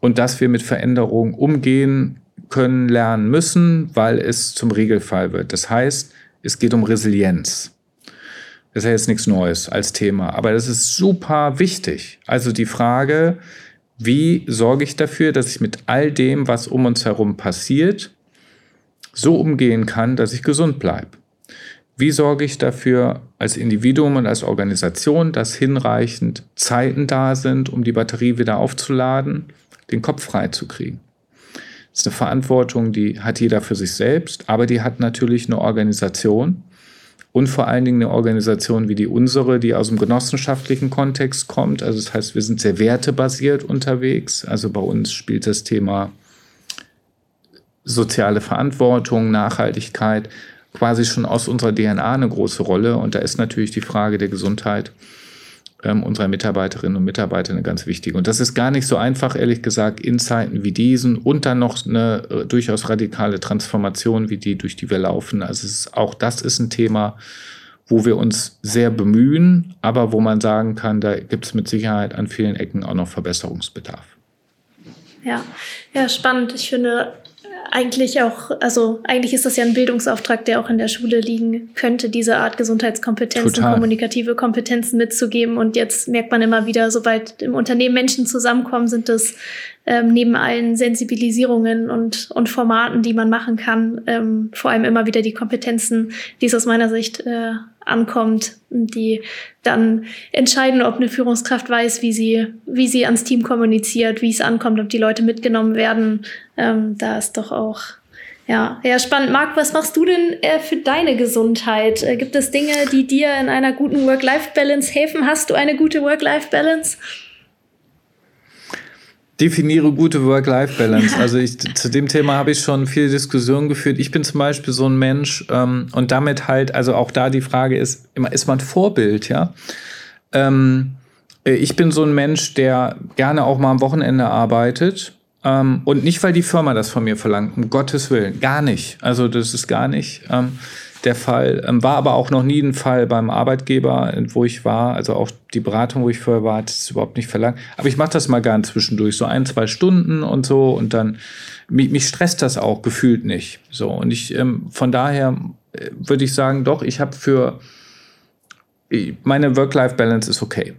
und dass wir mit Veränderungen umgehen können, lernen müssen, weil es zum Regelfall wird. Das heißt, es geht um Resilienz. Das ist ja jetzt nichts Neues als Thema, aber das ist super wichtig. Also die Frage, wie sorge ich dafür, dass ich mit all dem, was um uns herum passiert, so umgehen kann, dass ich gesund bleibe? Wie sorge ich dafür als Individuum und als Organisation, dass hinreichend Zeiten da sind, um die Batterie wieder aufzuladen? den Kopf frei zu kriegen. Das ist eine Verantwortung, die hat jeder für sich selbst, aber die hat natürlich eine Organisation und vor allen Dingen eine Organisation wie die unsere, die aus dem genossenschaftlichen Kontext kommt. Also das heißt, wir sind sehr wertebasiert unterwegs. Also bei uns spielt das Thema soziale Verantwortung, Nachhaltigkeit quasi schon aus unserer DNA eine große Rolle. Und da ist natürlich die Frage der Gesundheit ähm, unserer Mitarbeiterinnen und Mitarbeiter eine ganz wichtige. Und das ist gar nicht so einfach, ehrlich gesagt, in Zeiten wie diesen und dann noch eine äh, durchaus radikale Transformation wie die, durch die wir laufen. Also ist, auch das ist ein Thema, wo wir uns sehr bemühen, aber wo man sagen kann, da gibt es mit Sicherheit an vielen Ecken auch noch Verbesserungsbedarf. Ja, ja, spannend. Ich finde, eigentlich auch, also eigentlich ist das ja ein Bildungsauftrag, der auch in der Schule liegen könnte, diese Art Gesundheitskompetenzen, Total. kommunikative Kompetenzen mitzugeben. Und jetzt merkt man immer wieder, sobald im Unternehmen Menschen zusammenkommen, sind das ähm, neben allen Sensibilisierungen und, und Formaten, die man machen kann, ähm, vor allem immer wieder die Kompetenzen, die es aus meiner Sicht äh, ankommt, die dann entscheiden, ob eine Führungskraft weiß, wie sie, wie sie ans Team kommuniziert, wie es ankommt, ob die Leute mitgenommen werden. Ähm, da ist doch auch ja, ja, spannend. Marc, was machst du denn äh, für deine Gesundheit? Äh, gibt es Dinge, die dir in einer guten Work-Life-Balance helfen? Hast du eine gute Work-Life-Balance? Definiere gute Work-Life-Balance. Also ich, zu dem Thema habe ich schon viele Diskussionen geführt. Ich bin zum Beispiel so ein Mensch ähm, und damit halt, also auch da die Frage ist, immer ist man Vorbild, ja? Ähm, äh, ich bin so ein Mensch, der gerne auch mal am Wochenende arbeitet. Ähm, und nicht, weil die Firma das von mir verlangt, um Gottes Willen, gar nicht. Also das ist gar nicht. Ähm, der Fall. Ähm, war aber auch noch nie ein Fall beim Arbeitgeber, wo ich war. Also auch die Beratung, wo ich vorher war, hat es überhaupt nicht verlangt. Aber ich mache das mal gern zwischendurch, so ein, zwei Stunden und so. Und dann, mich, mich stresst das auch gefühlt nicht. So. Und ich, ähm, von daher äh, würde ich sagen, doch, ich habe für meine Work-Life-Balance ist okay.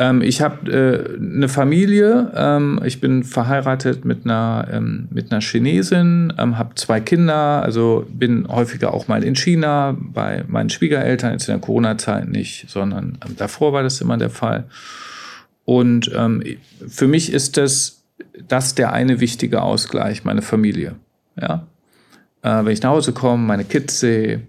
Ähm, ich habe äh, eine Familie. Ähm, ich bin verheiratet mit einer, ähm, mit einer Chinesin, ähm, habe zwei Kinder, also bin häufiger auch mal in China bei meinen Schwiegereltern, jetzt in der Corona-Zeit nicht, sondern ähm, davor war das immer der Fall. Und ähm, für mich ist das, das der eine wichtige Ausgleich, meine Familie. Ja? Äh, wenn ich nach Hause komme, meine Kids sehe,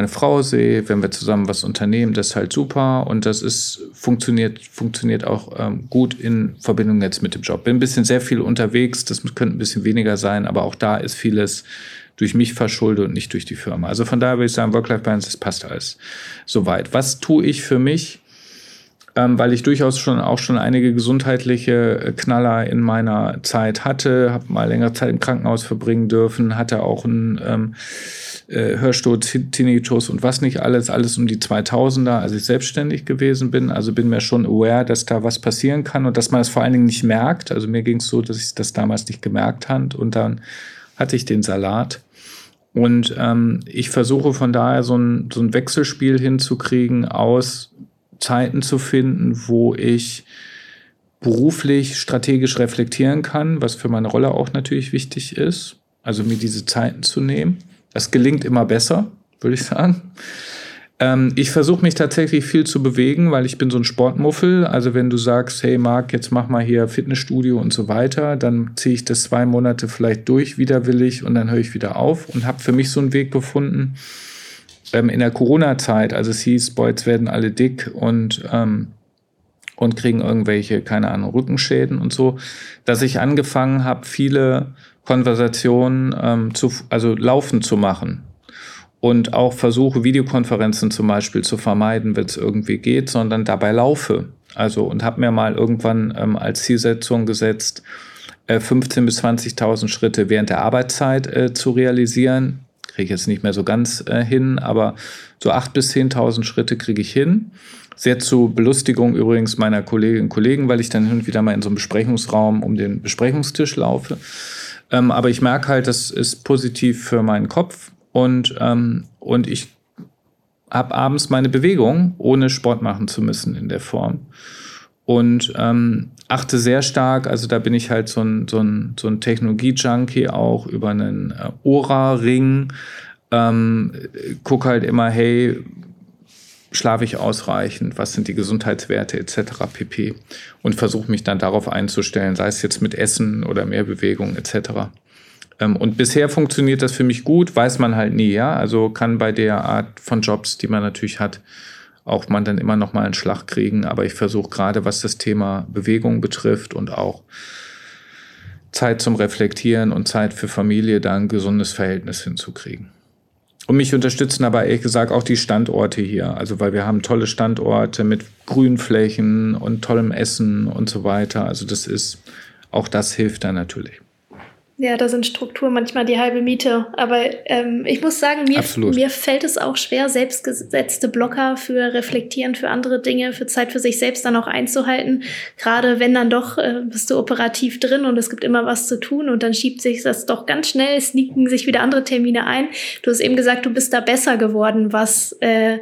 meine Frau sehe, wenn wir zusammen was unternehmen, das ist halt super und das ist funktioniert funktioniert auch ähm, gut in Verbindung jetzt mit dem Job. Bin ein bisschen sehr viel unterwegs, das könnte ein bisschen weniger sein, aber auch da ist vieles durch mich verschuldet und nicht durch die Firma. Also von daher würde ich sagen, Work-Life-Balance, das passt alles soweit. Was tue ich für mich? Ähm, weil ich durchaus schon auch schon einige gesundheitliche äh, Knaller in meiner Zeit hatte, habe mal längere Zeit im Krankenhaus verbringen dürfen, hatte auch ein ähm, äh, Hörsturz, Tinnitus und was nicht alles, alles um die 2000er, als ich selbstständig gewesen bin. Also bin mir schon aware, dass da was passieren kann und dass man es vor allen Dingen nicht merkt. Also mir ging es so, dass ich das damals nicht gemerkt habe und dann hatte ich den Salat. Und ähm, ich versuche von daher so ein, so ein Wechselspiel hinzukriegen, aus Zeiten zu finden, wo ich beruflich strategisch reflektieren kann, was für meine Rolle auch natürlich wichtig ist. Also mir diese Zeiten zu nehmen das gelingt immer besser, würde ich sagen. Ähm, ich versuche mich tatsächlich viel zu bewegen, weil ich bin so ein Sportmuffel. Also wenn du sagst, hey Marc, jetzt mach mal hier Fitnessstudio und so weiter, dann ziehe ich das zwei Monate vielleicht durch, widerwillig, und dann höre ich wieder auf und habe für mich so einen Weg gefunden. Ähm, in der Corona-Zeit, also es hieß, boah, jetzt werden alle dick und ähm, und kriegen irgendwelche, keine Ahnung, Rückenschäden und so, dass ich angefangen habe, viele Konversationen ähm, zu, also laufen zu machen. Und auch versuche, Videokonferenzen zum Beispiel zu vermeiden, wenn es irgendwie geht, sondern dabei laufe. Also und habe mir mal irgendwann ähm, als Zielsetzung gesetzt, äh, 15.000 bis 20.000 Schritte während der Arbeitszeit äh, zu realisieren. Kriege ich jetzt nicht mehr so ganz äh, hin, aber so 8.000 bis 10.000 Schritte kriege ich hin. Sehr zur Belustigung übrigens meiner Kolleginnen und Kollegen, weil ich dann hin und wieder mal in so einem Besprechungsraum um den Besprechungstisch laufe. Ähm, aber ich merke halt, das ist positiv für meinen Kopf und, ähm, und ich habe abends meine Bewegung, ohne Sport machen zu müssen in der Form. Und ähm, achte sehr stark, also da bin ich halt so ein, so ein, so ein Technologie-Junkie auch über einen äh, Ora-Ring. Ähm, guck halt immer, hey, schlafe ich ausreichend, was sind die Gesundheitswerte etc. pp. Und versuche mich dann darauf einzustellen, sei es jetzt mit Essen oder mehr Bewegung etc. Ähm, und bisher funktioniert das für mich gut, weiß man halt nie, ja. Also kann bei der Art von Jobs, die man natürlich hat, auch man dann immer noch mal einen Schlag kriegen. Aber ich versuche gerade, was das Thema Bewegung betrifft und auch Zeit zum Reflektieren und Zeit für Familie, da ein gesundes Verhältnis hinzukriegen. und mich unterstützen aber ehrlich gesagt auch die Standorte hier. Also weil wir haben tolle Standorte mit Grünflächen und tollem Essen und so weiter. Also das ist, auch das hilft da natürlich. Ja, da sind Strukturen manchmal die halbe Miete. Aber ähm, ich muss sagen, mir, mir fällt es auch schwer, selbstgesetzte Blocker für Reflektieren, für andere Dinge, für Zeit für sich selbst dann auch einzuhalten. Gerade wenn dann doch äh, bist du operativ drin und es gibt immer was zu tun und dann schiebt sich das doch ganz schnell, sneaken sich wieder andere Termine ein. Du hast eben gesagt, du bist da besser geworden. Was äh,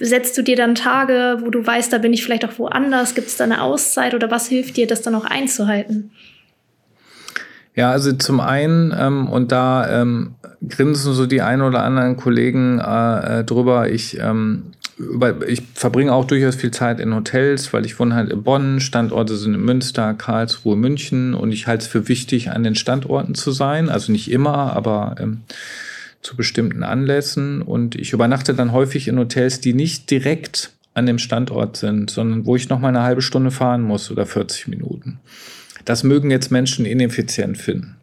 setzt du dir dann Tage, wo du weißt, da bin ich vielleicht auch woanders? Gibt es da eine Auszeit oder was hilft dir, das dann auch einzuhalten? Ja, also zum einen, ähm, und da ähm, grinsen so die ein oder anderen Kollegen äh, äh, drüber, ich, ähm, über, ich verbringe auch durchaus viel Zeit in Hotels, weil ich wohne halt in Bonn, Standorte sind in Münster, Karlsruhe, München und ich halte es für wichtig, an den Standorten zu sein. Also nicht immer, aber ähm, zu bestimmten Anlässen. Und ich übernachte dann häufig in Hotels, die nicht direkt an dem Standort sind, sondern wo ich noch mal eine halbe Stunde fahren muss oder 40 Minuten. Das mögen jetzt Menschen ineffizient finden.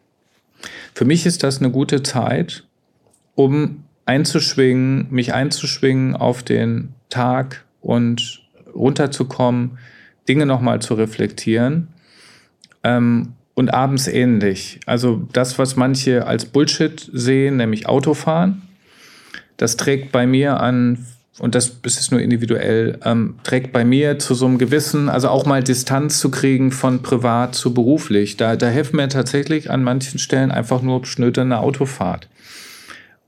Für mich ist das eine gute Zeit, um einzuschwingen, mich einzuschwingen auf den Tag und runterzukommen, Dinge nochmal zu reflektieren. Ähm, und abends ähnlich. Also das, was manche als Bullshit sehen, nämlich Autofahren, das trägt bei mir an und das ist nur individuell, ähm, trägt bei mir zu so einem gewissen, also auch mal Distanz zu kriegen von privat zu beruflich. Da, da helfen mir tatsächlich an manchen Stellen einfach nur schnöderne Autofahrt.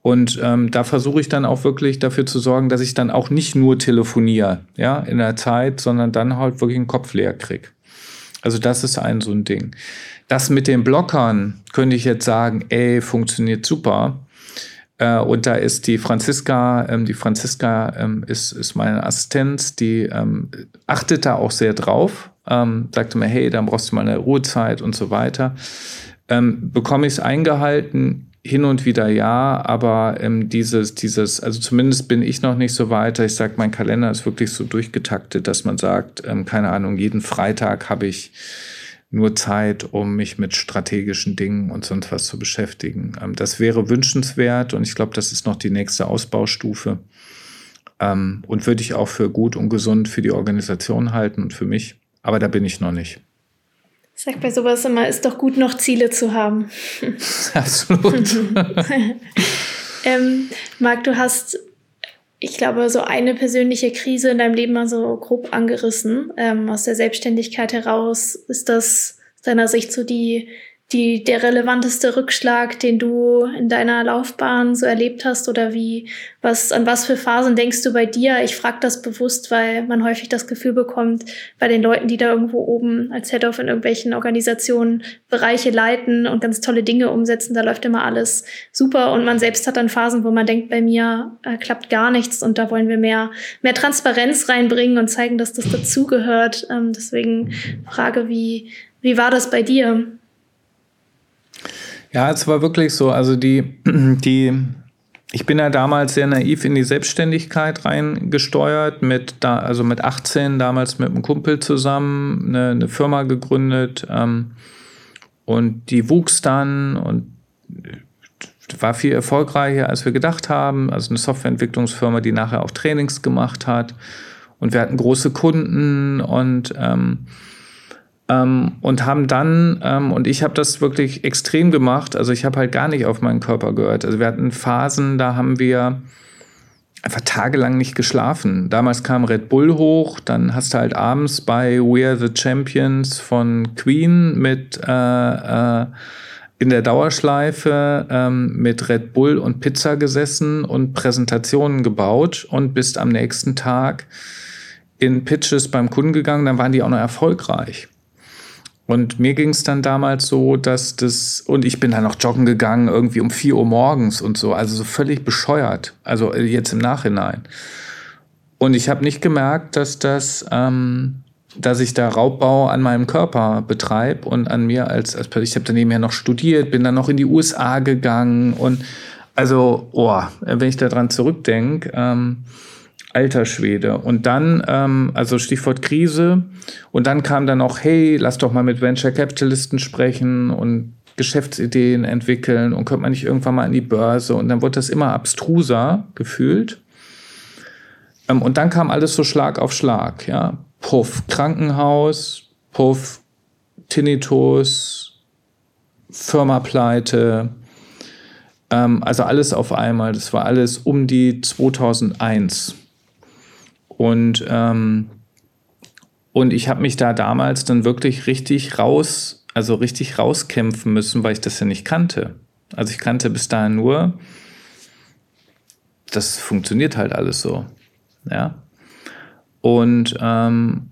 Und ähm, da versuche ich dann auch wirklich dafür zu sorgen, dass ich dann auch nicht nur telefoniere, ja, in der Zeit, sondern dann halt wirklich einen Kopf leer krieg. Also das ist ein so ein Ding. Das mit den Blockern könnte ich jetzt sagen, ey, funktioniert super. Äh, und da ist die Franziska, ähm, die Franziska ähm, ist, ist meine Assistenz, die ähm, achtet da auch sehr drauf, ähm, sagte mir, hey, dann brauchst du mal eine Ruhezeit und so weiter. Ähm, bekomme ich es eingehalten? Hin und wieder ja, aber ähm, dieses, dieses, also zumindest bin ich noch nicht so weiter. Ich sage, mein Kalender ist wirklich so durchgetaktet, dass man sagt, ähm, keine Ahnung, jeden Freitag habe ich nur Zeit, um mich mit strategischen Dingen und sonst was zu beschäftigen. Ähm, das wäre wünschenswert und ich glaube, das ist noch die nächste Ausbaustufe. Ähm, und würde ich auch für gut und gesund für die Organisation halten und für mich. Aber da bin ich noch nicht. Ich sag bei sowas immer, ist doch gut, noch Ziele zu haben. *laughs* Absolut. *laughs* ähm, Marc, du hast ich glaube, so eine persönliche Krise in deinem Leben mal so grob angerissen. Ähm, aus der Selbstständigkeit heraus ist das deiner Sicht so die die, der relevanteste Rückschlag, den du in deiner Laufbahn so erlebt hast oder wie, was, an was für Phasen denkst du bei dir? Ich frage das bewusst, weil man häufig das Gefühl bekommt, bei den Leuten, die da irgendwo oben als Head-Off in irgendwelchen Organisationen Bereiche leiten und ganz tolle Dinge umsetzen, da läuft immer alles super und man selbst hat dann Phasen, wo man denkt, bei mir äh, klappt gar nichts und da wollen wir mehr, mehr Transparenz reinbringen und zeigen, dass das dazugehört. Ähm, deswegen Frage, wie, wie war das bei dir? Ja, es war wirklich so. Also die, *clears throat* die, ich bin ja damals sehr naiv in die Selbstständigkeit reingesteuert, mit da, also mit 18 damals mit einem Kumpel zusammen eine, eine Firma gegründet. Ähm, und die wuchs dann und war viel erfolgreicher, als wir gedacht haben. Also eine Softwareentwicklungsfirma, die nachher auch Trainings gemacht hat. Und wir hatten große Kunden und ähm, ähm, und haben dann, ähm, und ich habe das wirklich extrem gemacht, also ich habe halt gar nicht auf meinen Körper gehört. Also wir hatten Phasen, da haben wir einfach tagelang nicht geschlafen. Damals kam Red Bull hoch, dann hast du halt abends bei We Are the Champions von Queen mit äh, äh, in der Dauerschleife ähm, mit Red Bull und Pizza gesessen und Präsentationen gebaut und bist am nächsten Tag in Pitches beim Kunden gegangen, dann waren die auch noch erfolgreich. Und mir ging es dann damals so, dass das, und ich bin dann noch joggen gegangen, irgendwie um 4 Uhr morgens und so, also so völlig bescheuert, also äh, jetzt im Nachhinein. Und ich habe nicht gemerkt, dass das, ähm, dass ich da Raubbau an meinem Körper betreibe und an mir als, als ich habe dann nebenher noch studiert, bin dann noch in die USA gegangen und also, oh, wenn ich daran zurückdenke, ähm, alter Schwede. Und dann, ähm, also Stichwort Krise, und dann kam dann auch, hey, lass doch mal mit Venture Capitalisten sprechen und Geschäftsideen entwickeln und könnte man nicht irgendwann mal an die Börse und dann wurde das immer abstruser gefühlt. Ähm, und dann kam alles so Schlag auf Schlag, ja. Puff, Krankenhaus, Puff, Tinnitus, Firmapleite, ähm, also alles auf einmal. Das war alles um die 2001. Und, ähm, und ich habe mich da damals dann wirklich richtig raus, also richtig rauskämpfen müssen, weil ich das ja nicht kannte. Also ich kannte bis dahin nur, das funktioniert halt alles so. Ja. Und, ähm,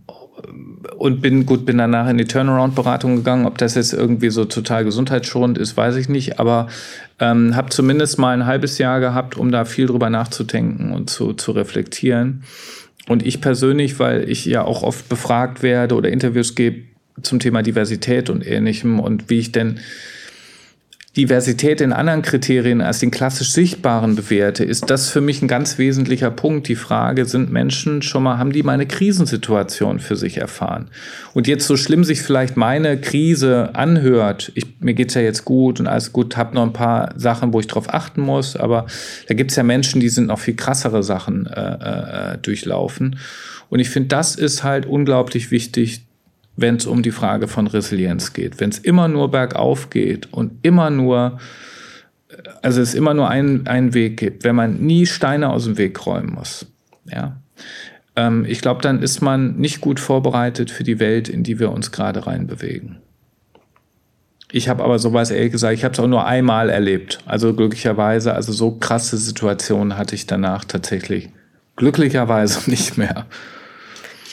und bin gut, bin danach in die Turnaround-Beratung gegangen. Ob das jetzt irgendwie so total gesundheitsschonend ist, weiß ich nicht. Aber ähm, habe zumindest mal ein halbes Jahr gehabt, um da viel drüber nachzudenken und zu, zu reflektieren. Und ich persönlich, weil ich ja auch oft befragt werde oder Interviews gebe zum Thema Diversität und ähnlichem und wie ich denn Diversität in anderen Kriterien als den klassisch Sichtbaren bewerte, ist das für mich ein ganz wesentlicher Punkt. Die Frage, sind Menschen schon mal, haben die mal eine Krisensituation für sich erfahren? Und jetzt so schlimm sich vielleicht meine Krise anhört, ich, mir geht's ja jetzt gut und alles gut, habe noch ein paar Sachen, wo ich drauf achten muss, aber da gibt's ja Menschen, die sind noch viel krassere Sachen äh, äh, durchlaufen. Und ich finde, das ist halt unglaublich wichtig, wenn es um die Frage von Resilienz geht. Wenn es immer nur bergauf geht und immer nur, also es immer nur einen, einen Weg gibt, wenn man nie Steine aus dem Weg räumen muss, ja, ähm, ich glaube, dann ist man nicht gut vorbereitet für die Welt, in die wir uns gerade reinbewegen. Ich habe aber sowas ehrlich gesagt, ich habe es auch nur einmal erlebt. Also glücklicherweise, also so krasse Situationen hatte ich danach tatsächlich glücklicherweise *laughs* nicht mehr.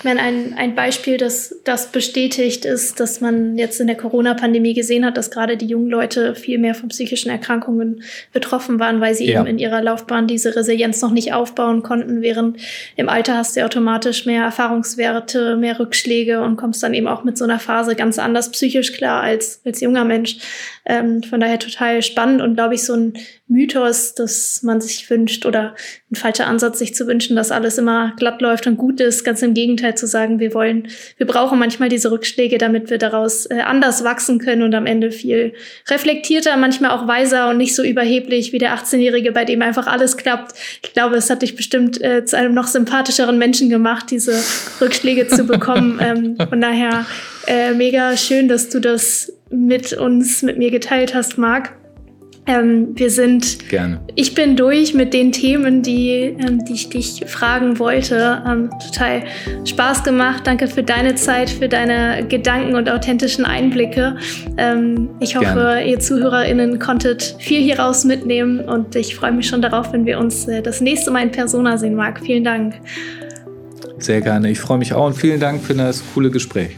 Ich meine, ein, ein Beispiel, das das bestätigt, ist, dass man jetzt in der Corona-Pandemie gesehen hat, dass gerade die jungen Leute viel mehr von psychischen Erkrankungen betroffen waren, weil sie ja. eben in ihrer Laufbahn diese Resilienz noch nicht aufbauen konnten, während im Alter hast du automatisch mehr Erfahrungswerte, mehr Rückschläge und kommst dann eben auch mit so einer Phase ganz anders psychisch klar als als junger Mensch. Ähm, von daher total spannend und glaube ich so ein Mythos, dass man sich wünscht oder ein falscher Ansatz, sich zu wünschen, dass alles immer glatt läuft und gut ist. Ganz im Gegenteil zu sagen, wir wollen, wir brauchen manchmal diese Rückschläge, damit wir daraus äh, anders wachsen können und am Ende viel reflektierter, manchmal auch weiser und nicht so überheblich wie der 18-Jährige, bei dem einfach alles klappt. Ich glaube, es hat dich bestimmt äh, zu einem noch sympathischeren Menschen gemacht, diese Rückschläge zu bekommen. *laughs* ähm, von daher äh, mega schön, dass du das mit uns, mit mir geteilt hast, Marc. Ähm, wir sind. Gerne. Ich bin durch mit den Themen, die, ähm, die ich dich fragen wollte. Ähm, total Spaß gemacht. Danke für deine Zeit, für deine Gedanken und authentischen Einblicke. Ähm, ich hoffe, Gerne. ihr ZuhörerInnen konntet viel hieraus mitnehmen und ich freue mich schon darauf, wenn wir uns äh, das nächste Mal in Persona sehen, Marc. Vielen Dank. Sehr gerne. Ich freue mich auch und vielen Dank für das coole Gespräch.